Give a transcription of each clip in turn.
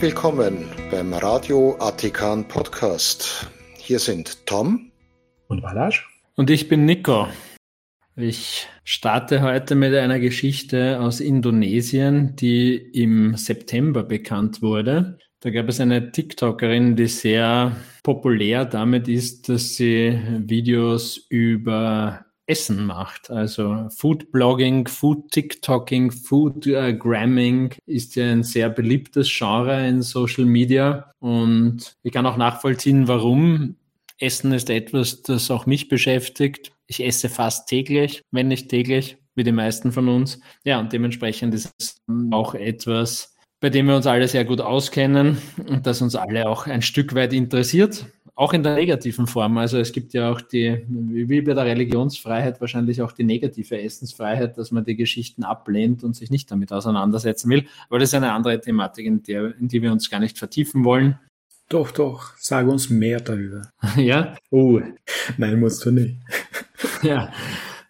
Herzlich willkommen beim Radio Atikan Podcast. Hier sind Tom und Balasch und ich bin Nico. Ich starte heute mit einer Geschichte aus Indonesien, die im September bekannt wurde. Da gab es eine TikTokerin, die sehr populär damit ist, dass sie Videos über Essen macht. Also Food Blogging, Food TikToking, Food äh, Gramming ist ja ein sehr beliebtes Genre in Social Media. Und ich kann auch nachvollziehen, warum. Essen ist etwas, das auch mich beschäftigt. Ich esse fast täglich, wenn nicht täglich, wie die meisten von uns. Ja, und dementsprechend ist es auch etwas, bei dem wir uns alle sehr gut auskennen und das uns alle auch ein Stück weit interessiert auch in der negativen Form. Also es gibt ja auch die, wie bei der Religionsfreiheit, wahrscheinlich auch die negative Essensfreiheit, dass man die Geschichten ablehnt und sich nicht damit auseinandersetzen will. Aber das ist eine andere Thematik, in, der, in die wir uns gar nicht vertiefen wollen. Doch, doch, sag uns mehr darüber. ja? Oh, nein, musst du nicht. ja.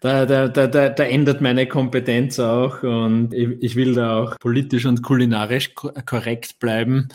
Da, da, da, da, da ändert meine Kompetenz auch und ich, ich will da auch politisch und kulinarisch korrekt bleiben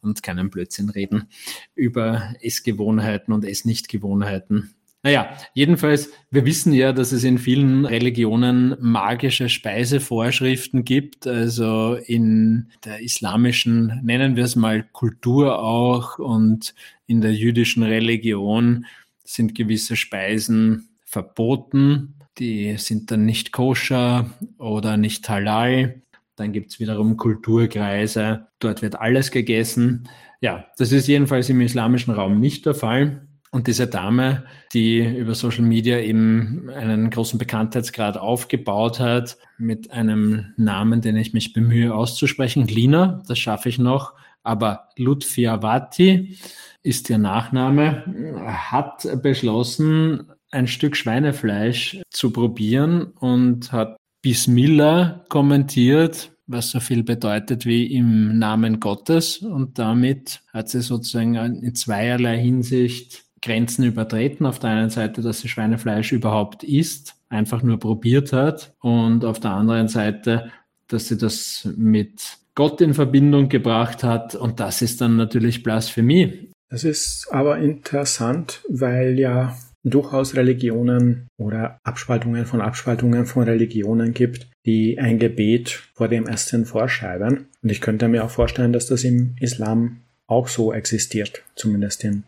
und keinen Blödsinn reden über Essgewohnheiten und Essnichtgewohnheiten. Naja, jedenfalls, wir wissen ja, dass es in vielen Religionen magische Speisevorschriften gibt. Also in der islamischen, nennen wir es mal Kultur auch und in der jüdischen Religion sind gewisse Speisen verboten. Die sind dann nicht koscher oder nicht halal. Dann gibt es wiederum Kulturkreise. Dort wird alles gegessen. Ja, das ist jedenfalls im islamischen Raum nicht der Fall. Und diese Dame, die über Social Media eben einen großen Bekanntheitsgrad aufgebaut hat, mit einem Namen, den ich mich bemühe auszusprechen, Lina, das schaffe ich noch, aber Lutfiavati ist ihr Nachname, hat beschlossen, ein Stück Schweinefleisch zu probieren und hat Bismillah kommentiert, was so viel bedeutet wie im Namen Gottes. Und damit hat sie sozusagen in zweierlei Hinsicht Grenzen übertreten. Auf der einen Seite, dass sie Schweinefleisch überhaupt isst, einfach nur probiert hat. Und auf der anderen Seite, dass sie das mit Gott in Verbindung gebracht hat. Und das ist dann natürlich Blasphemie. Das ist aber interessant, weil ja durchaus Religionen oder Abspaltungen von Abspaltungen von Religionen gibt, die ein Gebet vor dem Essen vorschreiben. Und ich könnte mir auch vorstellen, dass das im Islam auch so existiert, zumindest in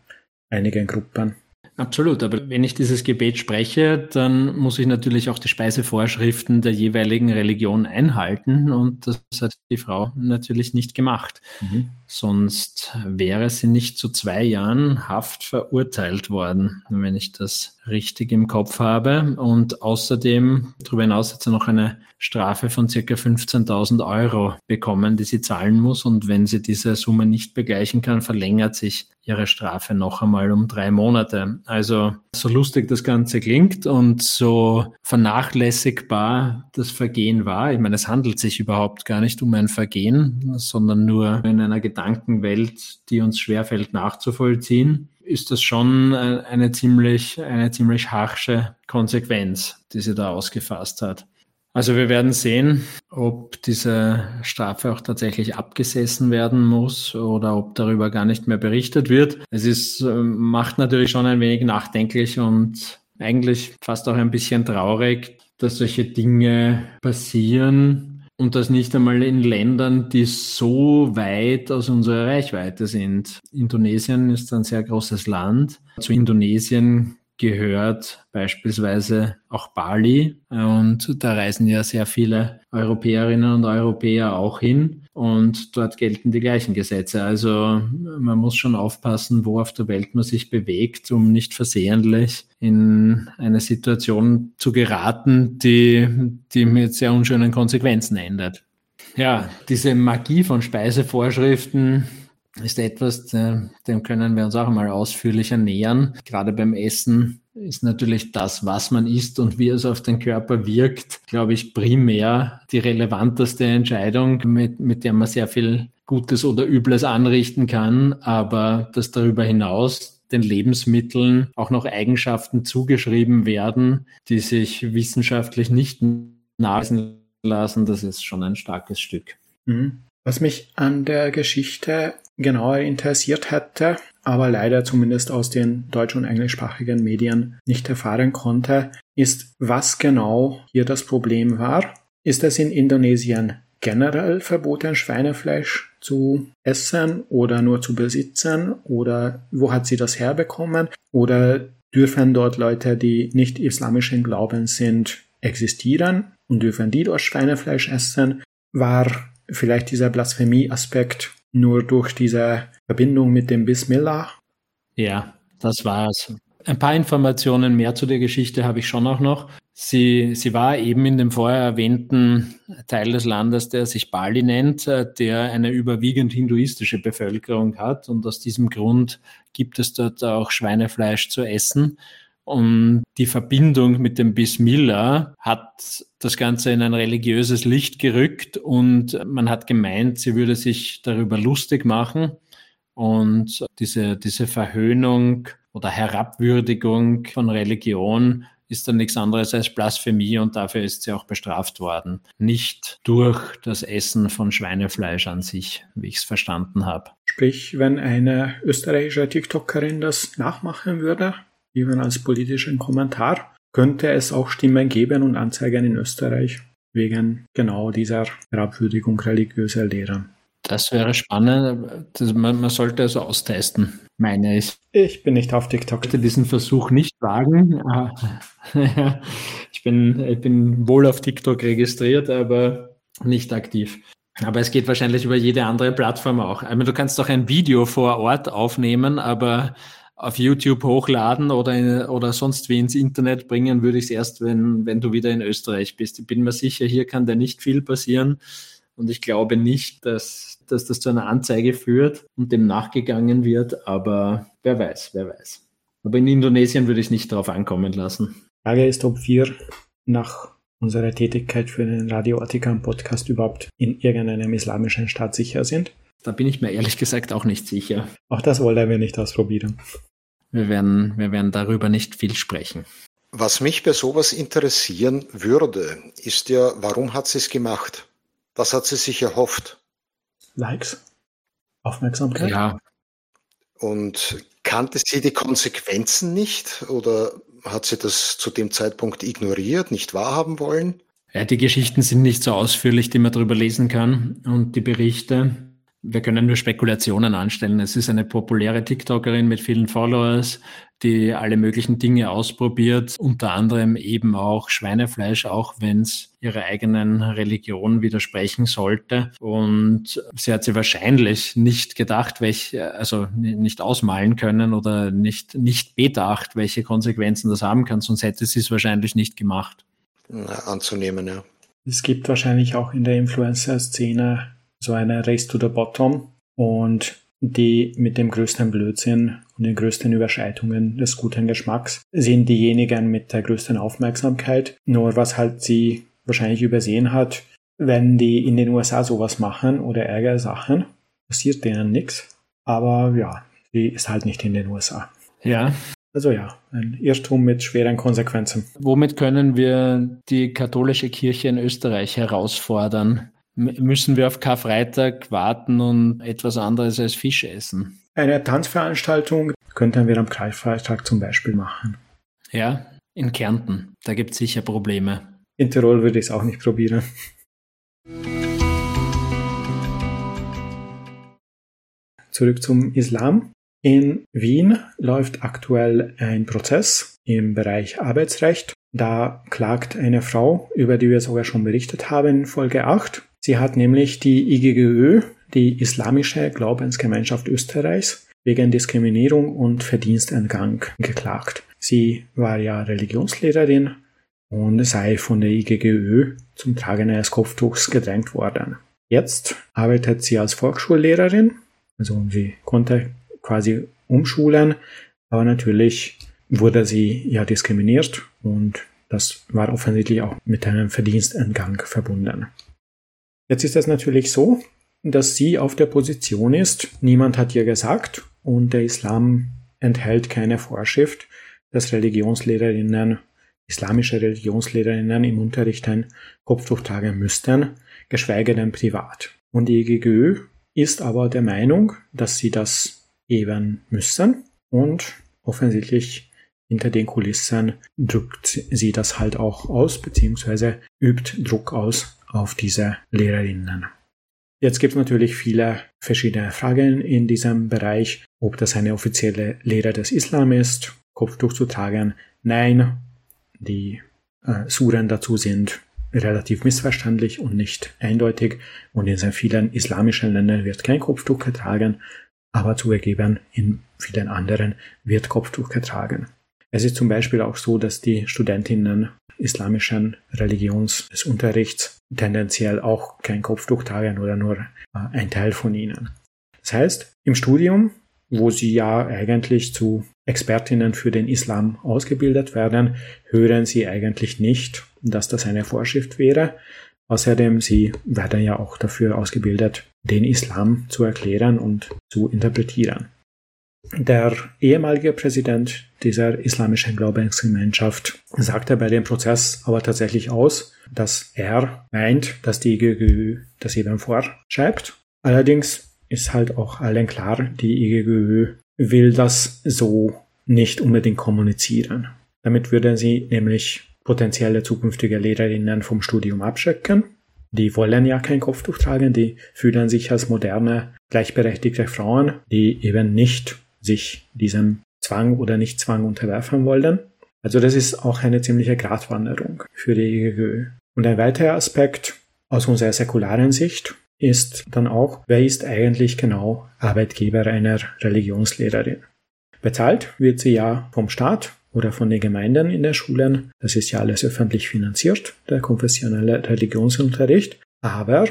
einigen Gruppen. Absolut, aber wenn ich dieses Gebet spreche, dann muss ich natürlich auch die Speisevorschriften der jeweiligen Religion einhalten und das hat die Frau natürlich nicht gemacht. Mhm. Sonst wäre sie nicht zu zwei Jahren Haft verurteilt worden, wenn ich das richtig im Kopf habe. Und außerdem, darüber hinaus hat sie noch eine Strafe von circa 15.000 Euro bekommen, die sie zahlen muss. Und wenn sie diese Summe nicht begleichen kann, verlängert sich ihre Strafe noch einmal um drei Monate. Also so lustig das Ganze klingt und so vernachlässigbar das Vergehen war. Ich meine, es handelt sich überhaupt gar nicht um ein Vergehen, sondern nur in einer Gedankenwelt, die uns schwerfällt nachzuvollziehen, ist das schon eine ziemlich, eine ziemlich harsche Konsequenz, die sie da ausgefasst hat. Also wir werden sehen, ob diese Strafe auch tatsächlich abgesessen werden muss oder ob darüber gar nicht mehr berichtet wird. Es ist, macht natürlich schon ein wenig nachdenklich und eigentlich fast auch ein bisschen traurig, dass solche Dinge passieren, und das nicht einmal in Ländern, die so weit aus unserer Reichweite sind. Indonesien ist ein sehr großes Land. Zu Indonesien gehört beispielsweise auch Bali und da reisen ja sehr viele Europäerinnen und Europäer auch hin und dort gelten die gleichen Gesetze. Also man muss schon aufpassen, wo auf der Welt man sich bewegt, um nicht versehentlich in eine Situation zu geraten, die, die mit sehr unschönen Konsequenzen endet. Ja, diese Magie von Speisevorschriften ist etwas, dem können wir uns auch mal ausführlicher nähern. Gerade beim Essen ist natürlich das, was man isst und wie es auf den Körper wirkt, glaube ich, primär die relevanteste Entscheidung, mit, mit der man sehr viel Gutes oder Übles anrichten kann, aber dass darüber hinaus den Lebensmitteln auch noch Eigenschaften zugeschrieben werden, die sich wissenschaftlich nicht nachweisen lassen, das ist schon ein starkes Stück. Mhm. Was mich an der Geschichte genauer interessiert hätte, aber leider zumindest aus den deutsch- und englischsprachigen Medien nicht erfahren konnte, ist, was genau hier das Problem war. Ist es in Indonesien generell verboten, Schweinefleisch zu essen oder nur zu besitzen? Oder wo hat sie das herbekommen? Oder dürfen dort Leute, die nicht islamischen Glaubens sind, existieren und dürfen die dort Schweinefleisch essen? War vielleicht dieser Blasphemie-Aspekt nur durch diese Verbindung mit dem Bismillah? Ja, das war's. Ein paar Informationen mehr zu der Geschichte habe ich schon auch noch. Sie, sie war eben in dem vorher erwähnten Teil des Landes, der sich Bali nennt, äh, der eine überwiegend hinduistische Bevölkerung hat. Und aus diesem Grund gibt es dort auch Schweinefleisch zu essen. Und die Verbindung mit dem Bismillah hat das Ganze in ein religiöses Licht gerückt und man hat gemeint, sie würde sich darüber lustig machen. Und diese, diese Verhöhnung oder Herabwürdigung von Religion ist dann nichts anderes als Blasphemie und dafür ist sie auch bestraft worden. Nicht durch das Essen von Schweinefleisch an sich, wie ich es verstanden habe. Sprich, wenn eine österreichische TikTokerin das nachmachen würde, eben als politischen Kommentar, könnte es auch Stimmen geben und Anzeigen in Österreich wegen genau dieser Herabwürdigung religiöser Lehrer. Das wäre spannend. Das, man, man, sollte also austesten, meine ich. Ich bin nicht auf TikTok. Ich möchte diesen Versuch nicht wagen. ich, bin, ich bin wohl auf TikTok registriert, aber nicht aktiv. Aber es geht wahrscheinlich über jede andere Plattform auch. Ich meine, du kannst doch ein Video vor Ort aufnehmen, aber auf YouTube hochladen oder, in, oder sonst wie ins Internet bringen, würde ich es erst, wenn, wenn du wieder in Österreich bist. Ich bin mir sicher, hier kann da nicht viel passieren. Und ich glaube nicht, dass, dass das zu einer Anzeige führt und dem nachgegangen wird. Aber wer weiß, wer weiß. Aber in Indonesien würde ich es nicht darauf ankommen lassen. Die Frage ist, ob wir nach unserer Tätigkeit für den Radio Vatikan Podcast überhaupt in irgendeinem islamischen Staat sicher sind. Da bin ich mir ehrlich gesagt auch nicht sicher. Auch das wollen wir nicht ausprobieren. Wir werden, wir werden darüber nicht viel sprechen. Was mich bei sowas interessieren würde, ist ja, warum hat sie es gemacht? Was hat sie sich erhofft? Likes. Aufmerksamkeit. Ja. Und kannte sie die Konsequenzen nicht oder hat sie das zu dem Zeitpunkt ignoriert, nicht wahrhaben wollen? Ja, die Geschichten sind nicht so ausführlich, die man darüber lesen kann und die Berichte wir können nur Spekulationen anstellen. Es ist eine populäre TikTokerin mit vielen Followers, die alle möglichen Dinge ausprobiert, unter anderem eben auch Schweinefleisch, auch wenn es ihrer eigenen Religion widersprechen sollte. Und sie hat sie wahrscheinlich nicht gedacht, welche, also nicht ausmalen können oder nicht, nicht bedacht, welche Konsequenzen das haben kann, sonst hätte sie es wahrscheinlich nicht gemacht. Na, anzunehmen, ja. Es gibt wahrscheinlich auch in der Influencer-Szene so eine Race to the Bottom und die mit dem größten Blödsinn und den größten Überschreitungen des guten Geschmacks sind diejenigen mit der größten Aufmerksamkeit. Nur was halt sie wahrscheinlich übersehen hat, wenn die in den USA sowas machen oder ärgere Sachen, passiert denen nichts. Aber ja, sie ist halt nicht in den USA. Ja. Also ja, ein Irrtum mit schweren Konsequenzen. Womit können wir die katholische Kirche in Österreich herausfordern? Müssen wir auf Karfreitag warten und etwas anderes als Fisch essen. Eine Tanzveranstaltung könnten wir am Karfreitag zum Beispiel machen. Ja, in Kärnten. Da gibt es sicher Probleme. In Tirol würde ich es auch nicht probieren. Zurück zum Islam. In Wien läuft aktuell ein Prozess im Bereich Arbeitsrecht. Da klagt eine Frau, über die wir sogar schon berichtet haben in Folge 8, Sie hat nämlich die IGGÖ, die Islamische Glaubensgemeinschaft Österreichs, wegen Diskriminierung und Verdienstentgang geklagt. Sie war ja Religionslehrerin und sei von der IGGÖ zum Tragen eines Kopftuchs gedrängt worden. Jetzt arbeitet sie als Volksschullehrerin, also sie konnte quasi umschulen, aber natürlich wurde sie ja diskriminiert und das war offensichtlich auch mit einem Verdienstentgang verbunden. Jetzt ist es natürlich so, dass sie auf der Position ist, niemand hat ihr gesagt und der Islam enthält keine Vorschrift, dass Religionslehrerinnen, islamische Religionslehrerinnen im Unterricht ein Kopftuch tragen müssten, geschweige denn privat. Und die EGGÖ ist aber der Meinung, dass sie das eben müssen und offensichtlich hinter den Kulissen drückt sie das halt auch aus, beziehungsweise übt Druck aus auf diese Lehrerinnen. Jetzt gibt es natürlich viele verschiedene Fragen in diesem Bereich, ob das eine offizielle Lehre des Islam ist, Kopftuch zu tragen. Nein, die äh, Suren dazu sind relativ missverständlich und nicht eindeutig und in sehr vielen islamischen Ländern wird kein Kopftuch getragen, aber zugegeben, in vielen anderen wird Kopftuch getragen. Es ist zum Beispiel auch so, dass die Studentinnen islamischen Religionsunterrichts tendenziell auch kein Kopftuch tragen oder nur äh, ein Teil von ihnen. Das heißt, im Studium, wo sie ja eigentlich zu Expertinnen für den Islam ausgebildet werden, hören sie eigentlich nicht, dass das eine Vorschrift wäre. Außerdem, sie werden ja auch dafür ausgebildet, den Islam zu erklären und zu interpretieren. Der ehemalige Präsident dieser islamischen Glaubensgemeinschaft sagte bei dem Prozess aber tatsächlich aus, dass er meint, dass die IGGÜ das eben vorschreibt. Allerdings ist halt auch allen klar, die IGGÜ will das so nicht unbedingt kommunizieren. Damit würde sie nämlich potenzielle zukünftige Lehrerinnen vom Studium abschrecken. Die wollen ja kein Kopftuch tragen, die fühlen sich als moderne, gleichberechtigte Frauen, die eben nicht sich diesem Zwang oder Nicht-Zwang unterwerfen wollen. Also das ist auch eine ziemliche Gratwanderung für die EGÖ. Und ein weiterer Aspekt aus unserer säkularen Sicht ist dann auch, wer ist eigentlich genau Arbeitgeber einer Religionslehrerin? Bezahlt wird sie ja vom Staat oder von den Gemeinden in den Schulen. Das ist ja alles öffentlich finanziert, der konfessionelle Religionsunterricht. Aber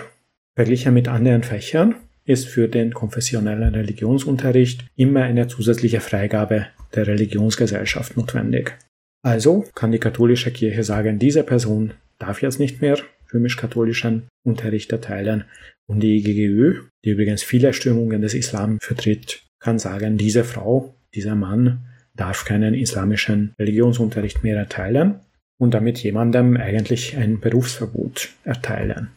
verglichen mit anderen Fächern ist für den konfessionellen Religionsunterricht immer eine zusätzliche Freigabe der Religionsgesellschaft notwendig. Also kann die katholische Kirche sagen, diese Person darf jetzt nicht mehr römisch-katholischen Unterricht erteilen und die IGGÜ, die übrigens viele Strömungen des Islam vertritt, kann sagen, diese Frau, dieser Mann darf keinen islamischen Religionsunterricht mehr erteilen und damit jemandem eigentlich ein Berufsverbot erteilen.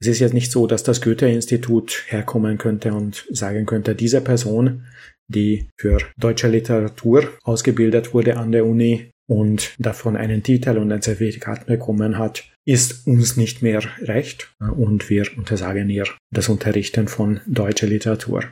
Es ist jetzt nicht so, dass das Goethe-Institut herkommen könnte und sagen könnte, diese Person, die für deutsche Literatur ausgebildet wurde an der Uni und davon einen Titel und ein Zertifikat bekommen hat, ist uns nicht mehr recht und wir untersagen ihr das Unterrichten von deutscher Literatur.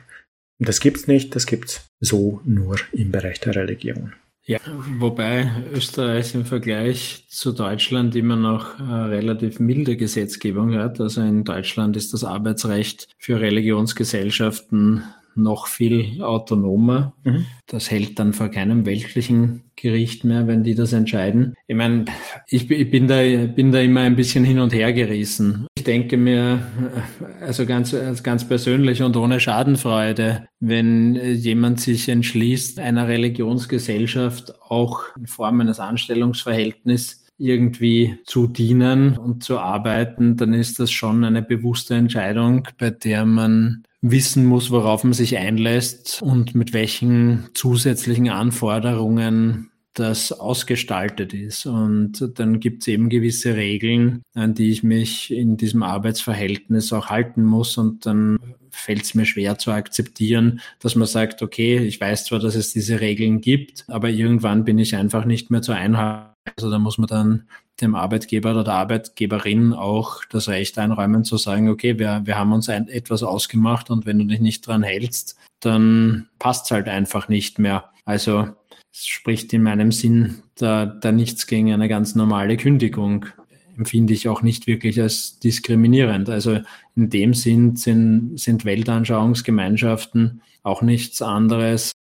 Das gibt's nicht, das gibt's so nur im Bereich der Religion. Ja, wobei Österreich im Vergleich zu Deutschland immer noch eine relativ milde Gesetzgebung hat. Also in Deutschland ist das Arbeitsrecht für Religionsgesellschaften noch viel autonomer. Mhm. Das hält dann vor keinem weltlichen Gericht mehr, wenn die das entscheiden. Ich meine, ich, ich, bin, da, bin da immer ein bisschen hin und her gerissen. Ich denke mir, also ganz, ganz persönlich und ohne Schadenfreude, wenn jemand sich entschließt, einer Religionsgesellschaft auch in Form eines Anstellungsverhältnisses irgendwie zu dienen und zu arbeiten, dann ist das schon eine bewusste Entscheidung, bei der man wissen muss, worauf man sich einlässt und mit welchen zusätzlichen Anforderungen das ausgestaltet ist. Und dann gibt es eben gewisse Regeln, an die ich mich in diesem Arbeitsverhältnis auch halten muss. Und dann fällt es mir schwer zu akzeptieren, dass man sagt, okay, ich weiß zwar, dass es diese Regeln gibt, aber irgendwann bin ich einfach nicht mehr zu einhalten. Also da muss man dann dem Arbeitgeber oder der Arbeitgeberin auch das Recht einräumen zu sagen, okay, wir, wir haben uns ein, etwas ausgemacht und wenn du dich nicht dran hältst, dann passt es halt einfach nicht mehr. Also es spricht in meinem Sinn da, da nichts gegen eine ganz normale Kündigung. Empfinde ich auch nicht wirklich als diskriminierend. Also in dem Sinn sind, sind Weltanschauungsgemeinschaften auch nichts anderes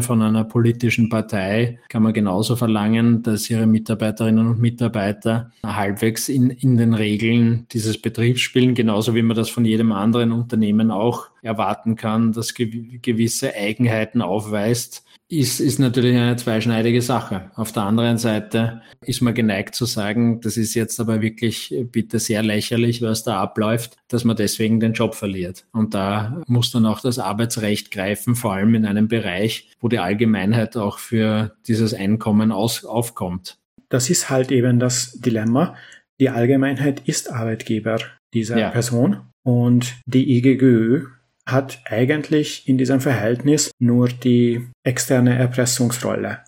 von einer politischen Partei kann man genauso verlangen, dass ihre Mitarbeiterinnen und Mitarbeiter halbwegs in, in den Regeln dieses Betriebs spielen, genauso wie man das von jedem anderen Unternehmen auch erwarten kann, dass gewisse Eigenheiten aufweist, ist, ist natürlich eine zweischneidige Sache. Auf der anderen Seite ist man geneigt zu sagen, das ist jetzt aber wirklich bitte sehr lächerlich, was da abläuft, dass man deswegen den Job verliert. Und da muss dann auch das Arbeitsrecht greifen, vor allem in einem Bereich, wo die Allgemeinheit auch für dieses Einkommen aus, aufkommt. Das ist halt eben das Dilemma. Die Allgemeinheit ist Arbeitgeber dieser ja. Person Und die IGGÖ hat eigentlich in diesem Verhältnis nur die externe Erpressungsrolle.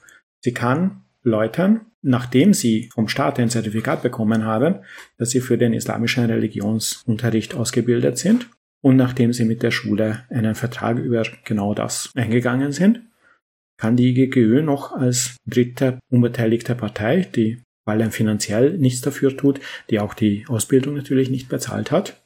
Sie kann Leuten, nachdem sie vom Staat ein Zertifikat bekommen haben, dass sie für den islamischen Religionsunterricht ausgebildet sind und nachdem sie mit der Schule einen Vertrag über genau das eingegangen sind, kann die IGGÖ noch als dritte unbeteiligte Partei, die weil er finanziell nichts dafür tut, die auch die Ausbildung natürlich nicht bezahlt hat,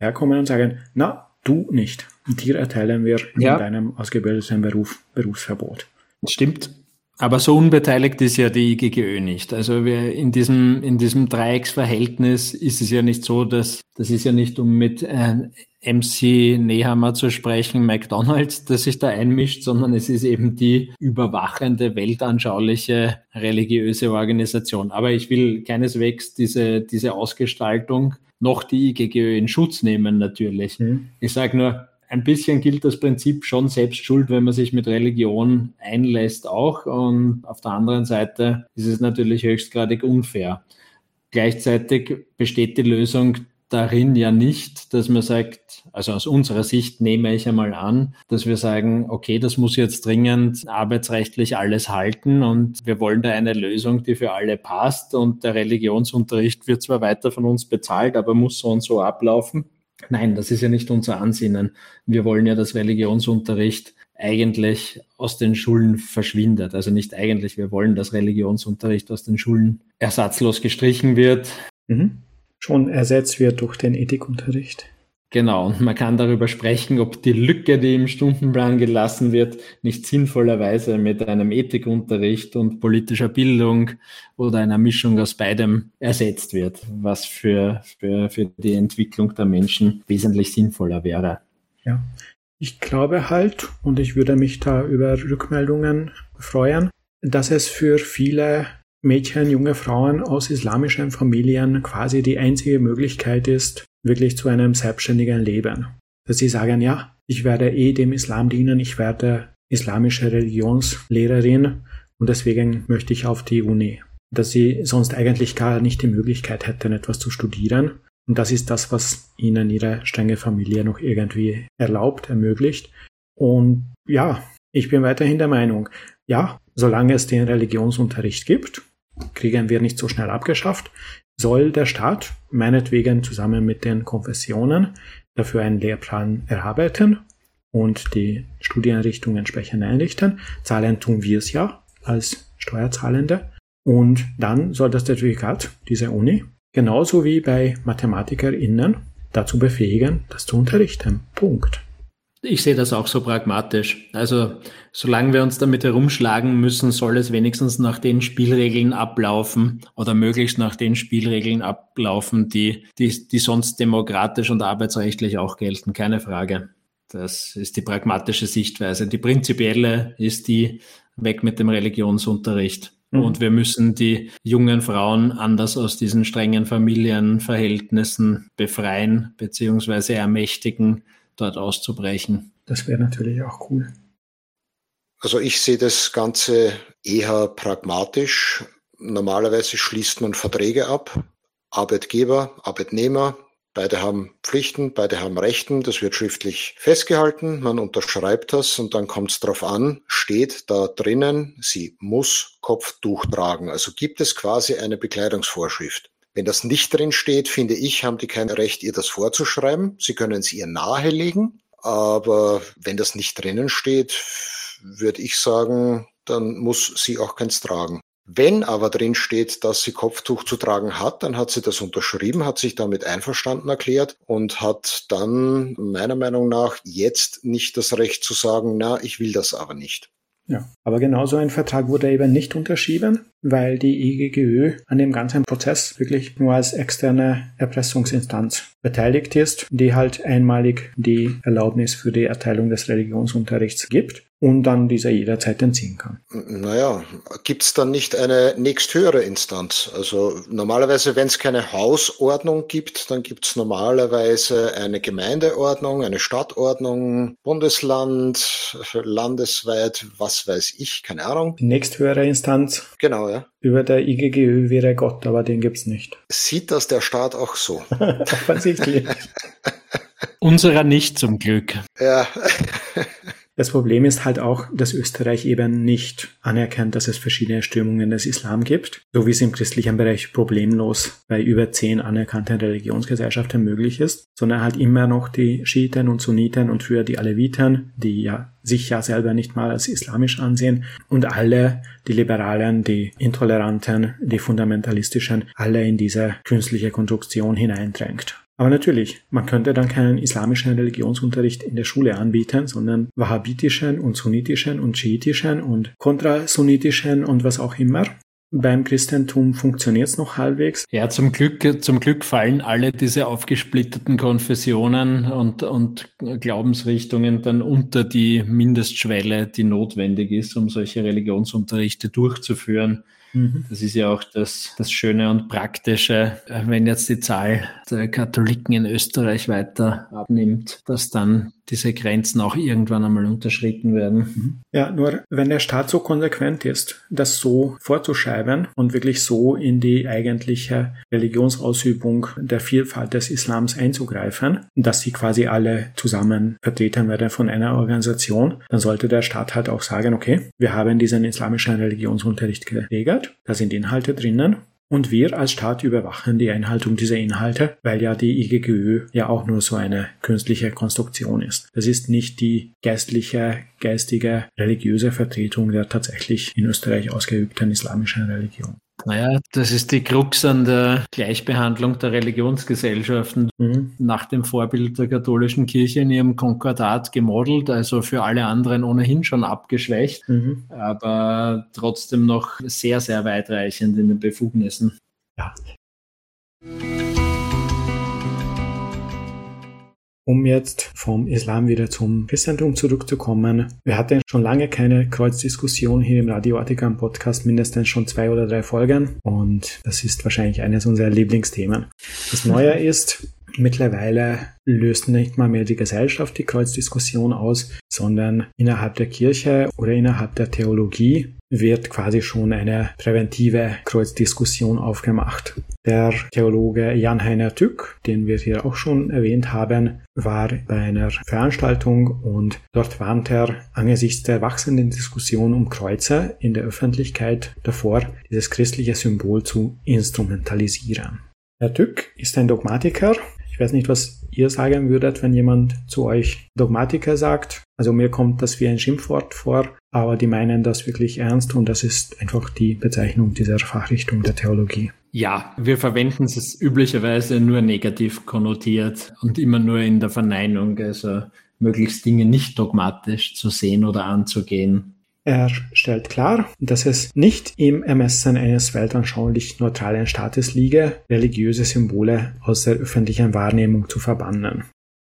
herkommen und sagen, na, du nicht. Dir erteilen wir ja. in deinem ausgebildeten Beruf Berufsverbot. Stimmt. Aber so unbeteiligt ist ja die IGGÖ nicht. Also wir in diesem, in diesem Dreiecksverhältnis ist es ja nicht so, dass das ist ja nicht, um mit äh, MC Nehammer zu sprechen, McDonalds, das sich da einmischt, sondern es ist eben die überwachende, weltanschauliche, religiöse Organisation. Aber ich will keineswegs diese, diese Ausgestaltung noch die IGGÖ in Schutz nehmen, natürlich. Mhm. Ich sage nur, ein bisschen gilt das Prinzip schon selbst schuld, wenn man sich mit Religion einlässt auch. Und auf der anderen Seite ist es natürlich höchstgradig unfair. Gleichzeitig besteht die Lösung darin ja nicht, dass man sagt, also aus unserer Sicht nehme ich einmal an, dass wir sagen, okay, das muss jetzt dringend arbeitsrechtlich alles halten und wir wollen da eine Lösung, die für alle passt und der Religionsunterricht wird zwar weiter von uns bezahlt, aber muss so und so ablaufen. Nein, das ist ja nicht unser Ansinnen. Wir wollen ja, dass Religionsunterricht eigentlich aus den Schulen verschwindet. Also nicht eigentlich, wir wollen, dass Religionsunterricht aus den Schulen ersatzlos gestrichen wird. Mhm. Schon ersetzt wird durch den Ethikunterricht. Genau, und man kann darüber sprechen, ob die Lücke, die im Stundenplan gelassen wird, nicht sinnvollerweise mit einem Ethikunterricht und politischer Bildung oder einer Mischung aus beidem ersetzt wird, was für, für, für die Entwicklung der Menschen wesentlich sinnvoller wäre. Ja, ich glaube halt, und ich würde mich da über Rückmeldungen freuen, dass es für viele Mädchen, junge Frauen aus islamischen Familien quasi die einzige Möglichkeit ist, wirklich zu einem selbstständigen Leben. Dass sie sagen, ja, ich werde eh dem Islam dienen, ich werde islamische Religionslehrerin und deswegen möchte ich auf die Uni. Dass sie sonst eigentlich gar nicht die Möglichkeit hätten, etwas zu studieren. Und das ist das, was ihnen ihre strenge Familie noch irgendwie erlaubt, ermöglicht. Und ja, ich bin weiterhin der Meinung, ja, solange es den Religionsunterricht gibt, kriegen wir nicht so schnell abgeschafft soll der Staat meinetwegen zusammen mit den Konfessionen dafür einen Lehrplan erarbeiten und die Studienrichtung entsprechend einrichten. Zahlen tun wir es ja als Steuerzahlende. Und dann soll das Zertifikat dieser Uni genauso wie bei MathematikerInnen dazu befähigen, das zu unterrichten. Punkt. Ich sehe das auch so pragmatisch. Also solange wir uns damit herumschlagen müssen, soll es wenigstens nach den Spielregeln ablaufen oder möglichst nach den Spielregeln ablaufen, die, die, die sonst demokratisch und arbeitsrechtlich auch gelten. Keine Frage. Das ist die pragmatische Sichtweise. Die prinzipielle ist die weg mit dem Religionsunterricht. Mhm. Und wir müssen die jungen Frauen anders aus diesen strengen Familienverhältnissen befreien beziehungsweise ermächtigen, dort auszubrechen. Das wäre natürlich auch cool. Also ich sehe das Ganze eher pragmatisch. Normalerweise schließt man Verträge ab. Arbeitgeber, Arbeitnehmer, beide haben Pflichten, beide haben Rechten, das wird schriftlich festgehalten, man unterschreibt das und dann kommt es darauf an, steht da drinnen, sie muss Kopftuch tragen. Also gibt es quasi eine Bekleidungsvorschrift. Wenn das nicht drin steht, finde ich, haben die kein Recht, ihr das vorzuschreiben. Sie können es ihr nahelegen. Aber wenn das nicht drinnen steht, würde ich sagen, dann muss sie auch keins tragen. Wenn aber drin steht, dass sie Kopftuch zu tragen hat, dann hat sie das unterschrieben, hat sich damit einverstanden erklärt und hat dann meiner Meinung nach jetzt nicht das Recht zu sagen, na, ich will das aber nicht. Ja, aber genauso ein Vertrag wurde eben nicht unterschrieben, weil die IGGÖ an dem ganzen Prozess wirklich nur als externe Erpressungsinstanz beteiligt ist, die halt einmalig die Erlaubnis für die Erteilung des Religionsunterrichts gibt und dann dieser jederzeit entziehen kann. Naja, gibt es dann nicht eine nächsthöhere Instanz? Also normalerweise, wenn es keine Hausordnung gibt, dann gibt es normalerweise eine Gemeindeordnung, eine Stadtordnung, Bundesland, landesweit, was weiß ich, keine Ahnung. Die nächsthöhere Instanz. Genau, ja. Über der IGGÖ wäre Gott, aber den gibt's nicht. Sieht das der Staat auch so? Offensichtlich. Unserer nicht zum Glück. Ja. Das Problem ist halt auch, dass Österreich eben nicht anerkennt, dass es verschiedene Strömungen des Islam gibt, so wie es im christlichen Bereich problemlos bei über zehn anerkannten Religionsgesellschaften möglich ist, sondern halt immer noch die Schiiten und Sunniten und früher die Aleviten, die ja sich ja selber nicht mal als islamisch ansehen und alle, die Liberalen, die Intoleranten, die Fundamentalistischen, alle in diese künstliche Konstruktion hineindrängt. Aber natürlich, man könnte dann keinen islamischen Religionsunterricht in der Schule anbieten, sondern wahhabitischen und sunnitischen und schiitischen und kontrasunnitischen und was auch immer. Beim Christentum funktioniert es noch halbwegs. Ja, zum Glück, zum Glück fallen alle diese aufgesplitteten Konfessionen und, und Glaubensrichtungen dann unter die Mindestschwelle, die notwendig ist, um solche Religionsunterrichte durchzuführen. Mhm. Das ist ja auch das, das Schöne und Praktische, wenn jetzt die Zahl Katholiken in Österreich weiter abnimmt, dass dann diese Grenzen auch irgendwann einmal unterschritten werden. Mhm. Ja, nur wenn der Staat so konsequent ist, das so vorzuschreiben und wirklich so in die eigentliche Religionsausübung der Vielfalt des Islams einzugreifen, dass sie quasi alle zusammen vertreten werden von einer Organisation, dann sollte der Staat halt auch sagen, okay, wir haben diesen islamischen Religionsunterricht geregelt, da sind Inhalte drinnen und wir als Staat überwachen die Einhaltung dieser Inhalte, weil ja die IGGÖ ja auch nur so eine künstliche Konstruktion ist. Das ist nicht die geistliche, geistige, religiöse Vertretung der tatsächlich in Österreich ausgeübten islamischen Religion. Naja, das ist die Krux an der Gleichbehandlung der Religionsgesellschaften mhm. nach dem Vorbild der katholischen Kirche in ihrem Konkordat gemodelt, also für alle anderen ohnehin schon abgeschwächt, mhm. aber trotzdem noch sehr, sehr weitreichend in den Befugnissen. Ja. Um jetzt vom Islam wieder zum Christentum zurückzukommen. Wir hatten schon lange keine Kreuzdiskussion hier im Radio Vatikan Podcast, mindestens schon zwei oder drei Folgen. Und das ist wahrscheinlich eines unserer Lieblingsthemen. Das Neue ist, Mittlerweile löst nicht mal mehr die Gesellschaft die Kreuzdiskussion aus, sondern innerhalb der Kirche oder innerhalb der Theologie wird quasi schon eine präventive Kreuzdiskussion aufgemacht. Der Theologe Jan-Heiner Tück, den wir hier auch schon erwähnt haben, war bei einer Veranstaltung und dort warnt er angesichts der wachsenden Diskussion um Kreuze in der Öffentlichkeit davor, dieses christliche Symbol zu instrumentalisieren. Herr Tück ist ein Dogmatiker, ich weiß nicht, was ihr sagen würdet, wenn jemand zu euch Dogmatiker sagt. Also mir kommt das wie ein Schimpfwort vor, aber die meinen das wirklich ernst und das ist einfach die Bezeichnung dieser Fachrichtung der Theologie. Ja, wir verwenden es üblicherweise nur negativ konnotiert und immer nur in der Verneinung, also möglichst Dinge nicht dogmatisch zu sehen oder anzugehen. Er stellt klar, dass es nicht im Ermessen eines weltanschaulich neutralen Staates liege, religiöse Symbole aus der öffentlichen Wahrnehmung zu verbannen.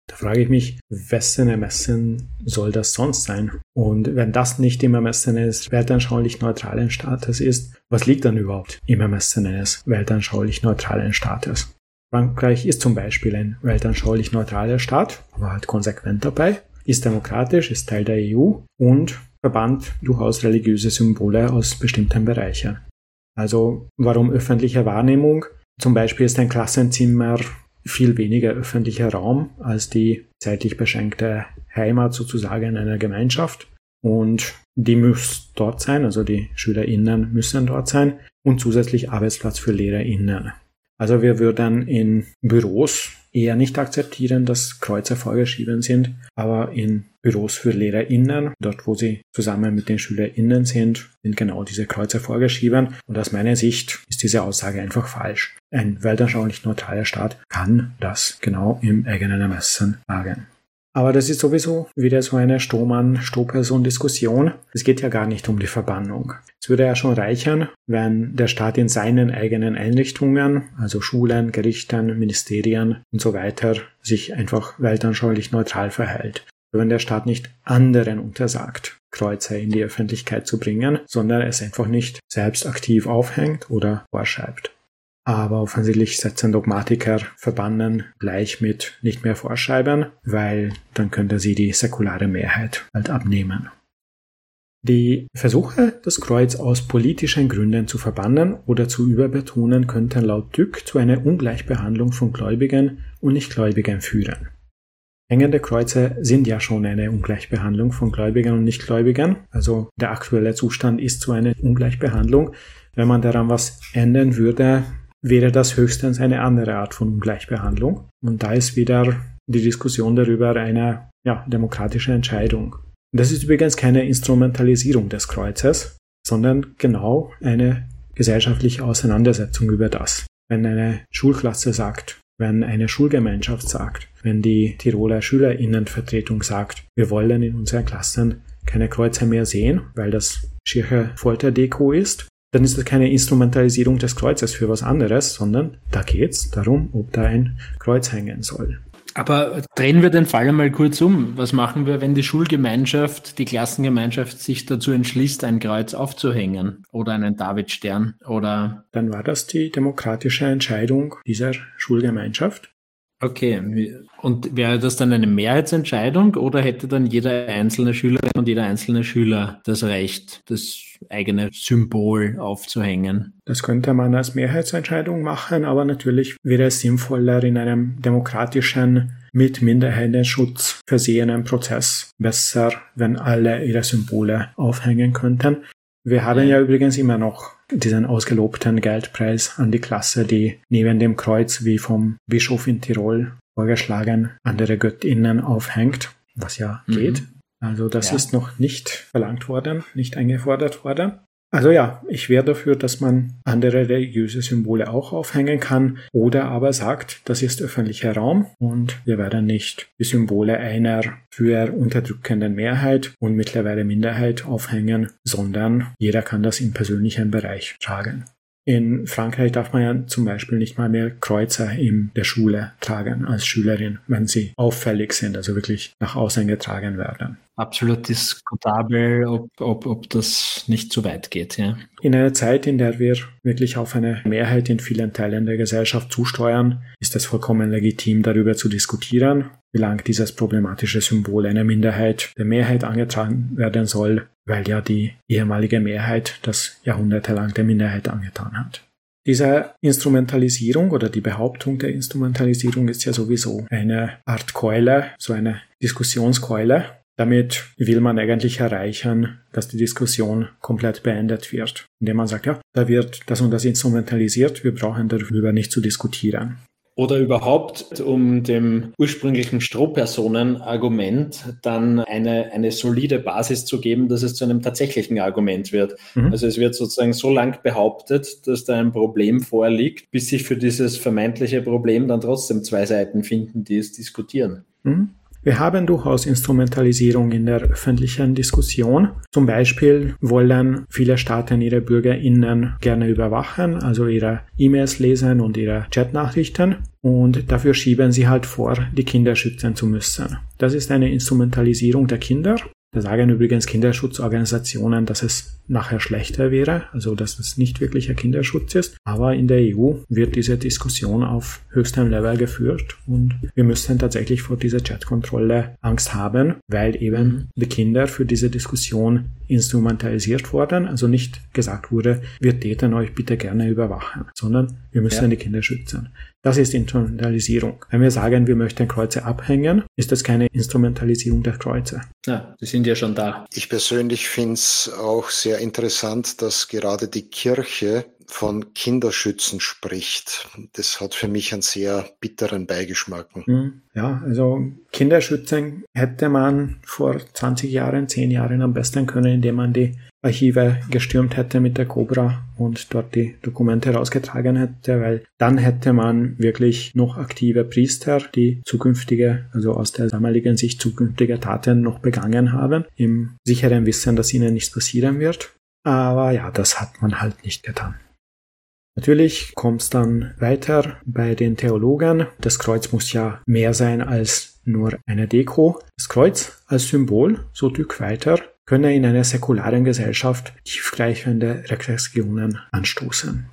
Da frage ich mich, wessen Ermessen soll das sonst sein? Und wenn das nicht im Ermessen eines weltanschaulich neutralen Staates ist, was liegt dann überhaupt im Ermessen eines weltanschaulich neutralen Staates? Frankreich ist zum Beispiel ein weltanschaulich neutraler Staat, war halt konsequent dabei, ist demokratisch, ist Teil der EU und verbannt durchaus religiöse Symbole aus bestimmten Bereichen. Also warum öffentliche Wahrnehmung? Zum Beispiel ist ein Klassenzimmer viel weniger öffentlicher Raum als die zeitlich beschränkte Heimat sozusagen einer Gemeinschaft. Und die muss dort sein, also die SchülerInnen müssen dort sein und zusätzlich Arbeitsplatz für LehrerInnen. Also wir würden in Büros eher nicht akzeptieren, dass Kreuze vorgeschrieben sind, aber in Büros für LehrerInnen, dort wo sie zusammen mit den SchülerInnen sind, sind genau diese Kreuze vorgeschrieben. Und aus meiner Sicht ist diese Aussage einfach falsch. Ein weltanschaulich neutraler Staat kann das genau im eigenen Ermessen sagen. Aber das ist sowieso wieder so eine Strohmann-Strohperson-Diskussion. Es geht ja gar nicht um die Verbannung. Es würde ja schon reichen, wenn der Staat in seinen eigenen Einrichtungen, also Schulen, Gerichten, Ministerien und so weiter, sich einfach weltanschaulich neutral verhält. Wenn der Staat nicht anderen untersagt, Kreuze in die Öffentlichkeit zu bringen, sondern es einfach nicht selbst aktiv aufhängt oder vorschreibt. Aber offensichtlich setzen Dogmatiker Verbannen gleich mit nicht mehr vorschreiben, weil dann könnte sie die säkulare Mehrheit halt abnehmen. Die Versuche, das Kreuz aus politischen Gründen zu verbannen oder zu überbetonen, könnten laut Dück zu einer Ungleichbehandlung von Gläubigen und Nichtgläubigen führen. Hängende Kreuze sind ja schon eine Ungleichbehandlung von Gläubigen und Nichtgläubigen. Also der aktuelle Zustand ist so eine Ungleichbehandlung. Wenn man daran was ändern würde, wäre das höchstens eine andere Art von Ungleichbehandlung. Und da ist wieder die Diskussion darüber eine ja, demokratische Entscheidung. Das ist übrigens keine Instrumentalisierung des Kreuzes, sondern genau eine gesellschaftliche Auseinandersetzung über das. Wenn eine Schulklasse sagt, wenn eine Schulgemeinschaft sagt, wenn die Tiroler Schülerinnenvertretung sagt, wir wollen in unseren Klassen keine Kreuze mehr sehen, weil das schiere Folterdeko ist, dann ist das keine Instrumentalisierung des Kreuzes für was anderes, sondern da geht es darum, ob da ein Kreuz hängen soll. Aber drehen wir den Fall einmal kurz um. Was machen wir, wenn die Schulgemeinschaft, die Klassengemeinschaft sich dazu entschließt, ein Kreuz aufzuhängen oder einen Davidstern oder? Dann war das die demokratische Entscheidung dieser Schulgemeinschaft. Okay, und wäre das dann eine Mehrheitsentscheidung oder hätte dann jeder einzelne Schülerin und jeder einzelne Schüler das Recht, das eigene Symbol aufzuhängen? Das könnte man als Mehrheitsentscheidung machen, aber natürlich wäre es sinnvoller in einem demokratischen, mit Minderheitenschutz versehenen Prozess besser, wenn alle ihre Symbole aufhängen könnten. Wir haben ja übrigens immer noch diesen ausgelobten Geldpreis an die Klasse, die neben dem Kreuz wie vom Bischof in Tirol vorgeschlagen andere Göttinnen aufhängt, was ja mhm. Also das ja. ist noch nicht verlangt worden, nicht eingefordert worden. Also ja, ich wäre dafür, dass man andere religiöse Symbole auch aufhängen kann oder aber sagt, das ist öffentlicher Raum und wir werden nicht die Symbole einer für unterdrückenden Mehrheit und mittlerweile Minderheit aufhängen, sondern jeder kann das im persönlichen Bereich tragen. In Frankreich darf man ja zum Beispiel nicht mal mehr Kreuzer in der Schule tragen als Schülerin, wenn sie auffällig sind, also wirklich nach außen getragen werden. Absolut diskutabel, ob, ob, ob das nicht zu weit geht. Ja. In einer Zeit, in der wir wirklich auf eine Mehrheit in vielen Teilen der Gesellschaft zusteuern, ist es vollkommen legitim, darüber zu diskutieren, wie lang dieses problematische Symbol einer Minderheit der Mehrheit angetragen werden soll weil ja die ehemalige Mehrheit das jahrhundertelang der Minderheit angetan hat. Diese Instrumentalisierung oder die Behauptung der Instrumentalisierung ist ja sowieso eine Art Keule, so eine Diskussionskeule. Damit will man eigentlich erreichen, dass die Diskussion komplett beendet wird, indem man sagt, ja, da wird das und das instrumentalisiert, wir brauchen darüber nicht zu diskutieren oder überhaupt, um dem ursprünglichen Strohpersonen-Argument dann eine, eine solide Basis zu geben, dass es zu einem tatsächlichen Argument wird. Mhm. Also es wird sozusagen so lang behauptet, dass da ein Problem vorliegt, bis sich für dieses vermeintliche Problem dann trotzdem zwei Seiten finden, die es diskutieren. Mhm. Wir haben durchaus Instrumentalisierung in der öffentlichen Diskussion. Zum Beispiel wollen viele Staaten ihre BürgerInnen gerne überwachen, also ihre E-Mails lesen und ihre Chatnachrichten. Und dafür schieben sie halt vor, die Kinder schützen zu müssen. Das ist eine Instrumentalisierung der Kinder da sagen übrigens Kinderschutzorganisationen, dass es nachher schlechter wäre, also dass es nicht wirklicher Kinderschutz ist. Aber in der EU wird diese Diskussion auf höchstem Level geführt und wir müssen tatsächlich vor dieser Chatkontrolle Angst haben, weil eben die Kinder für diese Diskussion instrumentalisiert wurden, also nicht gesagt wurde, wir täten euch bitte gerne überwachen, sondern wir müssen ja. die Kinder schützen. Das ist Instrumentalisierung. Wenn wir sagen, wir möchten Kreuze abhängen, ist das keine Instrumentalisierung der Kreuze. Ja, die sind ja schon da. Ich persönlich finde es auch sehr interessant, dass gerade die Kirche von Kinderschützen spricht. Das hat für mich einen sehr bitteren Beigeschmack. Hm, ja, also Kinderschützen hätte man vor 20 Jahren, 10 Jahren am besten können, indem man die Archive gestürmt hätte mit der Cobra und dort die Dokumente rausgetragen hätte, weil dann hätte man wirklich noch aktive Priester, die zukünftige, also aus der damaligen Sicht zukünftige Taten noch begangen haben, im sicheren Wissen, dass ihnen nichts passieren wird. Aber ja, das hat man halt nicht getan. Natürlich kommt es dann weiter bei den Theologen. Das Kreuz muss ja mehr sein als nur eine Deko. Das Kreuz als Symbol, so Stück weiter, könne in einer säkularen Gesellschaft tiefgreifende Reflexionen anstoßen.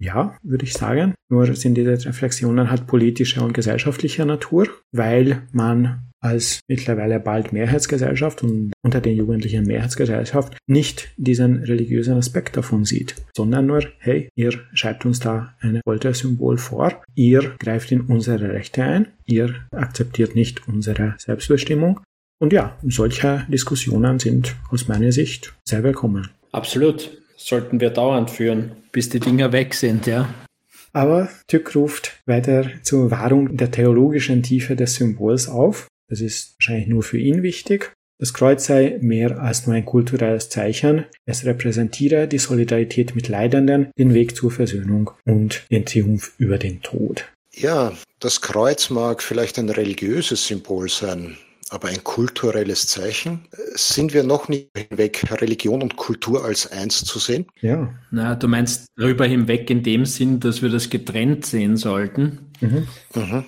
Ja, würde ich sagen. Nur sind diese Reflexionen halt politischer und gesellschaftlicher Natur, weil man als mittlerweile bald Mehrheitsgesellschaft und unter den Jugendlichen Mehrheitsgesellschaft nicht diesen religiösen Aspekt davon sieht, sondern nur, hey, ihr schreibt uns da ein Foltersymbol vor, ihr greift in unsere Rechte ein, ihr akzeptiert nicht unsere Selbstbestimmung. Und ja, solche Diskussionen sind aus meiner Sicht sehr willkommen. Absolut. Sollten wir dauernd führen, bis die Dinger weg sind, ja. Aber Tück ruft weiter zur Wahrung der theologischen Tiefe des Symbols auf. Das ist wahrscheinlich nur für ihn wichtig. Das Kreuz sei mehr als nur ein kulturelles Zeichen. Es repräsentiere die Solidarität mit Leidenden, den Weg zur Versöhnung und den Triumph über den Tod. Ja, das Kreuz mag vielleicht ein religiöses Symbol sein, aber ein kulturelles Zeichen. Sind wir noch nicht hinweg, Religion und Kultur als eins zu sehen? Ja. Na, du meinst darüber hinweg in dem Sinn, dass wir das getrennt sehen sollten? Mhm. Mhm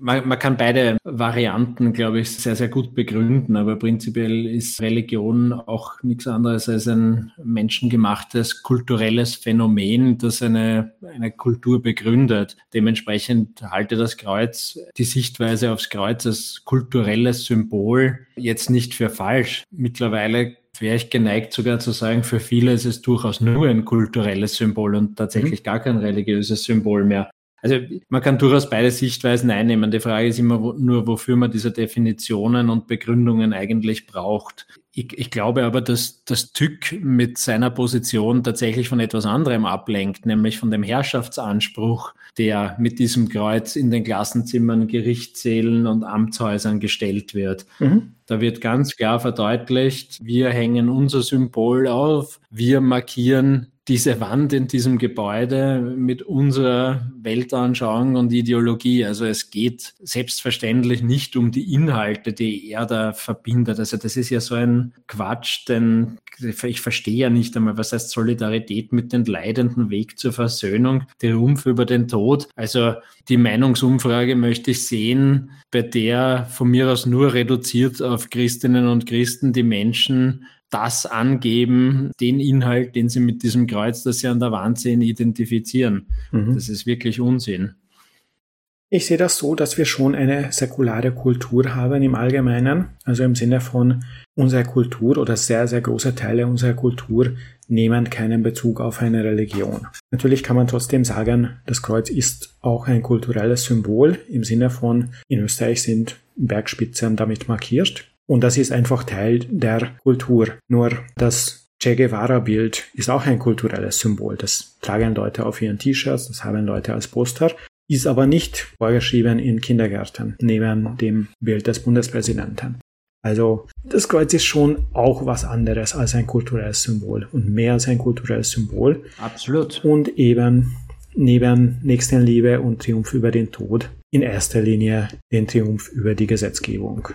man, man kann beide Varianten, glaube ich, sehr, sehr gut begründen, aber prinzipiell ist Religion auch nichts anderes als ein menschengemachtes kulturelles Phänomen, das eine, eine Kultur begründet. Dementsprechend halte das Kreuz, die Sichtweise aufs Kreuz als kulturelles Symbol jetzt nicht für falsch. Mittlerweile wäre ich geneigt sogar zu sagen, für viele ist es durchaus nur ein kulturelles Symbol und tatsächlich mhm. gar kein religiöses Symbol mehr. Also man kann durchaus beide Sichtweisen einnehmen. Die Frage ist immer nur, wofür man diese Definitionen und Begründungen eigentlich braucht. Ich, ich glaube aber, dass das Tück mit seiner Position tatsächlich von etwas anderem ablenkt, nämlich von dem Herrschaftsanspruch, der mit diesem Kreuz in den Klassenzimmern, Gerichtssälen und Amtshäusern gestellt wird. Mhm. Da wird ganz klar verdeutlicht, wir hängen unser Symbol auf, wir markieren diese Wand in diesem Gebäude mit unserer Weltanschauung und Ideologie. Also es geht selbstverständlich nicht um die Inhalte, die er da verbindet. Also das ist ja so ein Quatsch, denn ich verstehe ja nicht einmal, was heißt Solidarität mit den Leidenden, Weg zur Versöhnung, Triumph über den Tod. Also die Meinungsumfrage möchte ich sehen, bei der von mir aus nur reduziert auf Christinnen und Christen die Menschen das angeben, den Inhalt, den sie mit diesem Kreuz, das sie an der Wand sehen, identifizieren. Mhm. Das ist wirklich Unsinn. Ich sehe das so, dass wir schon eine säkulare Kultur haben im Allgemeinen, also im Sinne von unserer Kultur oder sehr, sehr große Teile unserer Kultur nehmen keinen Bezug auf eine Religion. Natürlich kann man trotzdem sagen, das Kreuz ist auch ein kulturelles Symbol im Sinne von, in Österreich sind Bergspitzen damit markiert. Und das ist einfach Teil der Kultur. Nur das Che Guevara-Bild ist auch ein kulturelles Symbol. Das tragen Leute auf ihren T-Shirts, das haben Leute als Poster, ist aber nicht vorgeschrieben in Kindergärten, neben dem Bild des Bundespräsidenten. Also das Kreuz ist schon auch was anderes als ein kulturelles Symbol und mehr als ein kulturelles Symbol. Absolut. Und eben neben Nächstenliebe und Triumph über den Tod in erster Linie den Triumph über die Gesetzgebung.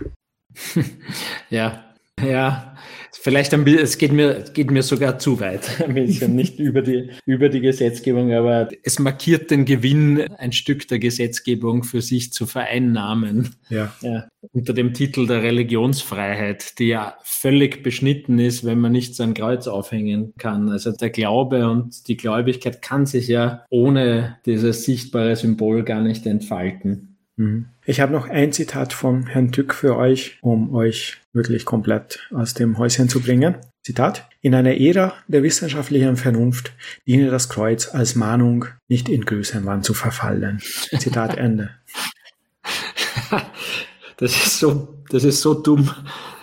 Ja, ja, vielleicht ein bisschen, es geht mir, geht mir sogar zu weit, ein bisschen, nicht über die, über die Gesetzgebung, aber es markiert den Gewinn, ein Stück der Gesetzgebung für sich zu vereinnahmen. Ja. ja. Unter dem Titel der Religionsfreiheit, die ja völlig beschnitten ist, wenn man nicht sein Kreuz aufhängen kann. Also der Glaube und die Gläubigkeit kann sich ja ohne dieses sichtbare Symbol gar nicht entfalten. Mhm. Ich habe noch ein Zitat von Herrn Tück für euch, um euch wirklich komplett aus dem Häuschen zu bringen. Zitat. In einer Ära der wissenschaftlichen Vernunft diene das Kreuz als Mahnung, nicht in Größenwahn zu verfallen. Zitat Ende. Das ist so, das ist so dumm.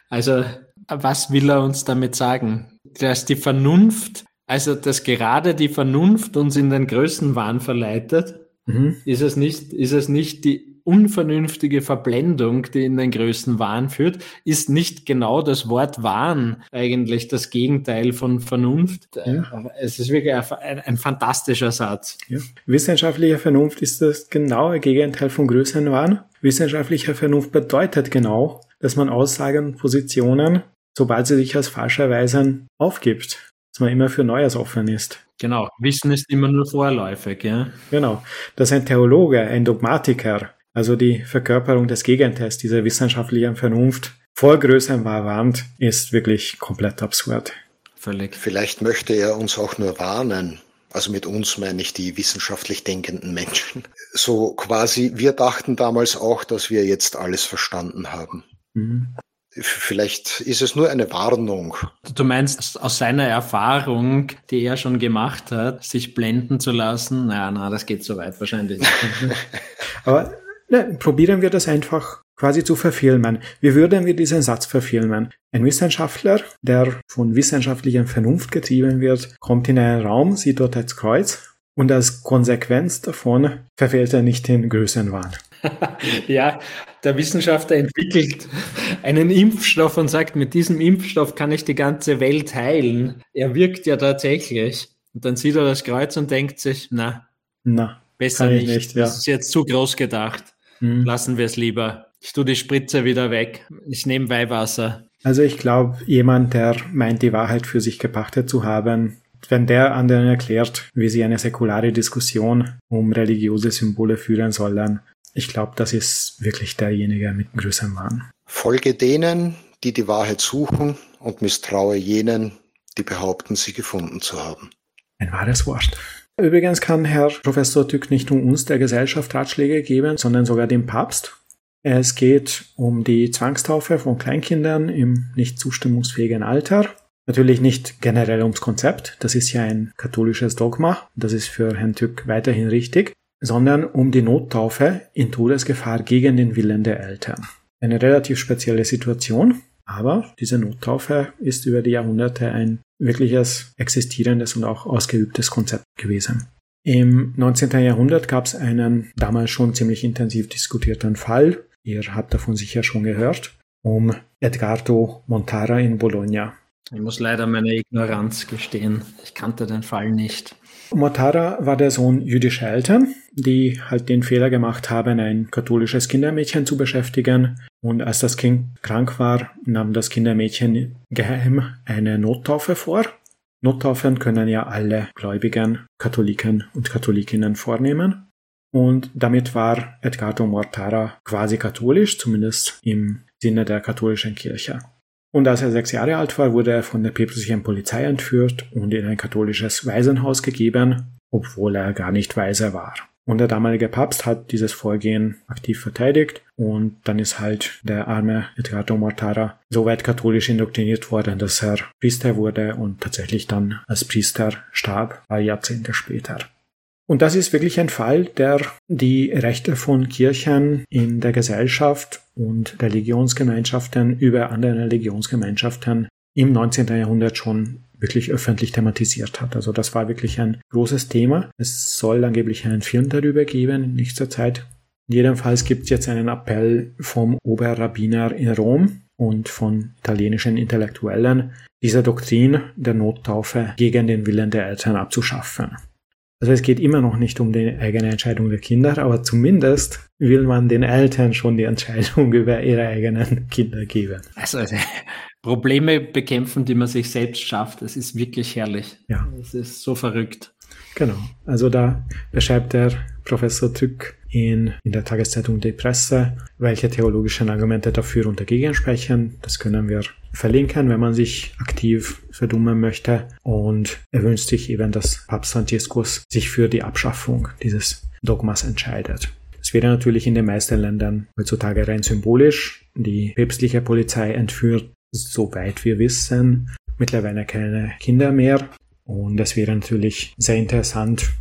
Also, was will er uns damit sagen? Dass die Vernunft, also, dass gerade die Vernunft uns in den Größenwahn verleitet? Mhm. Ist es nicht, ist es nicht die unvernünftige Verblendung, die in den größten Wahn führt, ist nicht genau das Wort Wahn eigentlich das Gegenteil von Vernunft. Ja. Es ist wirklich ein, ein fantastischer Satz. Ja. Wissenschaftliche Vernunft ist das genaue Gegenteil von Größenwahn. Wissenschaftliche Vernunft bedeutet genau, dass man Aussagen und Positionen, sobald sie sich als falsch erweisen, aufgibt. Dass man immer für Neues offen ist. Genau, Wissen ist immer nur vorläufig, ja. Genau. Dass ein Theologe, ein Dogmatiker, also die Verkörperung des Gegenteils dieser wissenschaftlichen Vernunft vor größerem warnt, ist wirklich komplett absurd. Völlig. Vielleicht möchte er uns auch nur warnen. Also mit uns meine ich die wissenschaftlich denkenden Menschen. So quasi, wir dachten damals auch, dass wir jetzt alles verstanden haben. Mhm. Vielleicht ist es nur eine Warnung. Du meinst aus seiner Erfahrung, die er schon gemacht hat, sich blenden zu lassen? Na, na, das geht so weit wahrscheinlich. Aber ne, probieren wir das einfach quasi zu verfilmen. Wie würden wir diesen Satz verfilmen? Ein Wissenschaftler, der von wissenschaftlicher Vernunft getrieben wird, kommt in einen Raum, sieht dort das Kreuz und als Konsequenz davon verfehlt er nicht den Größenwahn. ja, der Wissenschaftler entwickelt einen Impfstoff und sagt, mit diesem Impfstoff kann ich die ganze Welt heilen. Er wirkt ja tatsächlich. Und dann sieht er das Kreuz und denkt sich, na, na besser nicht. nicht ja. Das ist jetzt zu groß gedacht. Hm. Lassen wir es lieber. Ich tue die Spritze wieder weg. Ich nehme Weihwasser. Also ich glaube, jemand, der meint, die Wahrheit für sich gepachtet zu haben, wenn der anderen erklärt, wie sie eine säkulare Diskussion um religiöse Symbole führen sollen, ich glaube, das ist wirklich derjenige mit dem größeren Wahn. Folge denen, die die Wahrheit suchen und misstraue jenen, die behaupten, sie gefunden zu haben. Ein wahres Wort. Übrigens kann Herr Professor Tück nicht nur uns der Gesellschaft Ratschläge geben, sondern sogar dem Papst. Es geht um die Zwangstaufe von Kleinkindern im nicht zustimmungsfähigen Alter. Natürlich nicht generell ums Konzept, das ist ja ein katholisches Dogma, das ist für Herrn Tück weiterhin richtig sondern um die Nottaufe in Todesgefahr gegen den Willen der Eltern. Eine relativ spezielle Situation, aber diese Nottaufe ist über die Jahrhunderte ein wirkliches existierendes und auch ausgeübtes Konzept gewesen. Im 19. Jahrhundert gab es einen damals schon ziemlich intensiv diskutierten Fall, ihr habt davon sicher schon gehört, um Edgardo Montara in Bologna. Ich muss leider meine Ignoranz gestehen. Ich kannte den Fall nicht. Mortara war der Sohn jüdischer Eltern, die halt den Fehler gemacht haben, ein katholisches Kindermädchen zu beschäftigen. Und als das Kind krank war, nahm das Kindermädchen geheim eine Nottaufe vor. Nottaufen können ja alle Gläubigen, Katholiken und Katholikinnen vornehmen. Und damit war Edgardo Mortara quasi katholisch, zumindest im Sinne der katholischen Kirche. Und als er sechs Jahre alt war, wurde er von der päpstlichen Polizei entführt und in ein katholisches Waisenhaus gegeben, obwohl er gar nicht Weiser war. Und der damalige Papst hat dieses Vorgehen aktiv verteidigt und dann ist halt der arme Edgardo Mortara so weit katholisch indoktriniert worden, dass er Priester wurde und tatsächlich dann als Priester starb, paar Jahrzehnte später. Und das ist wirklich ein Fall, der die Rechte von Kirchen in der Gesellschaft und Religionsgemeinschaften über andere Religionsgemeinschaften im 19. Jahrhundert schon wirklich öffentlich thematisiert hat. Also das war wirklich ein großes Thema. Es soll angeblich einen Film darüber geben in nächster Zeit. Jedenfalls gibt es jetzt einen Appell vom Oberrabbiner in Rom und von italienischen Intellektuellen, diese Doktrin der Nottaufe gegen den Willen der Eltern abzuschaffen. Also es geht immer noch nicht um die eigene Entscheidung der Kinder, aber zumindest will man den Eltern schon die Entscheidung über ihre eigenen Kinder geben. Also, also Probleme bekämpfen, die man sich selbst schafft, das ist wirklich herrlich. Ja. Das ist so verrückt. Genau. Also da beschreibt der Professor Tück in, in der Tageszeitung Die Presse, welche theologischen Argumente dafür und dagegen sprechen. Das können wir verlinken, wenn man sich aktiv verdummen möchte. Und er wünscht sich eben, dass Papst Franziskus sich für die Abschaffung dieses Dogmas entscheidet. Das wäre natürlich in den meisten Ländern heutzutage rein symbolisch. Die päpstliche Polizei entführt, soweit wir wissen, mittlerweile keine Kinder mehr. Und es wäre natürlich sehr interessant,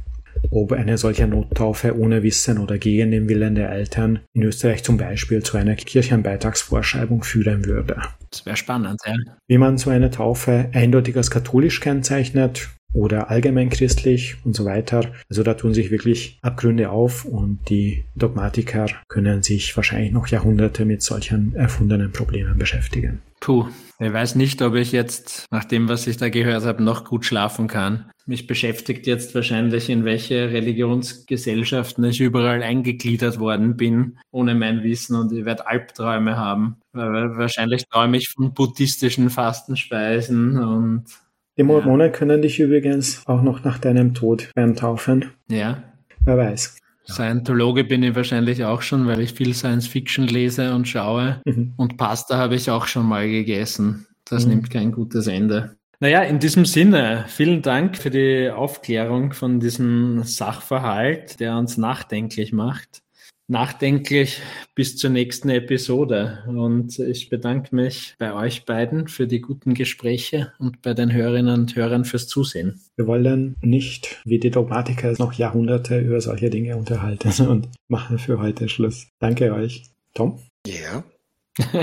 ob eine solche Nottaufe ohne Wissen oder gegen den Willen der Eltern in Österreich zum Beispiel zu einer Kirchenbeitragsvorschreibung führen würde. Das wäre spannend, ja. Wie man so eine Taufe eindeutig als katholisch kennzeichnet oder allgemein christlich und so weiter. Also da tun sich wirklich Abgründe auf und die Dogmatiker können sich wahrscheinlich noch Jahrhunderte mit solchen erfundenen Problemen beschäftigen. Puh, ich weiß nicht, ob ich jetzt, nach dem, was ich da gehört habe, noch gut schlafen kann. Mich beschäftigt jetzt wahrscheinlich, in welche Religionsgesellschaften ich überall eingegliedert worden bin, ohne mein Wissen und ich werde Albträume haben. Weil wahrscheinlich träume ich von buddhistischen Fastenspeisen und die Mormonen ja. können dich übrigens auch noch nach deinem Tod beimtaufen. Ja. Wer weiß. Scientologe bin ich wahrscheinlich auch schon, weil ich viel Science Fiction lese und schaue. Mhm. Und Pasta habe ich auch schon mal gegessen. Das mhm. nimmt kein gutes Ende. Naja, in diesem Sinne, vielen Dank für die Aufklärung von diesem Sachverhalt, der uns nachdenklich macht. Nachdenklich bis zur nächsten Episode. Und ich bedanke mich bei euch beiden für die guten Gespräche und bei den Hörerinnen und Hörern fürs Zusehen. Wir wollen nicht wie die Dogmatiker noch Jahrhunderte über solche Dinge unterhalten und machen für heute Schluss. Danke euch. Tom? Ja.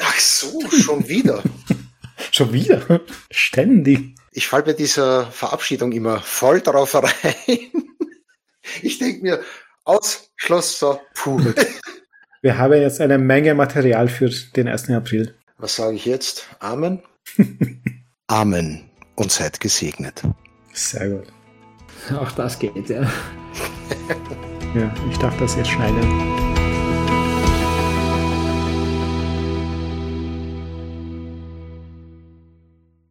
Ach so, schon wieder. schon wieder? Ständig. Ich falle bei dieser Verabschiedung immer voll drauf rein. Ich denke mir, aus, Schluss, so, puh. Wir haben jetzt eine Menge Material für den 1. April. Was sage ich jetzt? Amen? Amen und seid gesegnet. Sehr gut. Auch das geht, ja. ja, ich darf das jetzt schneiden.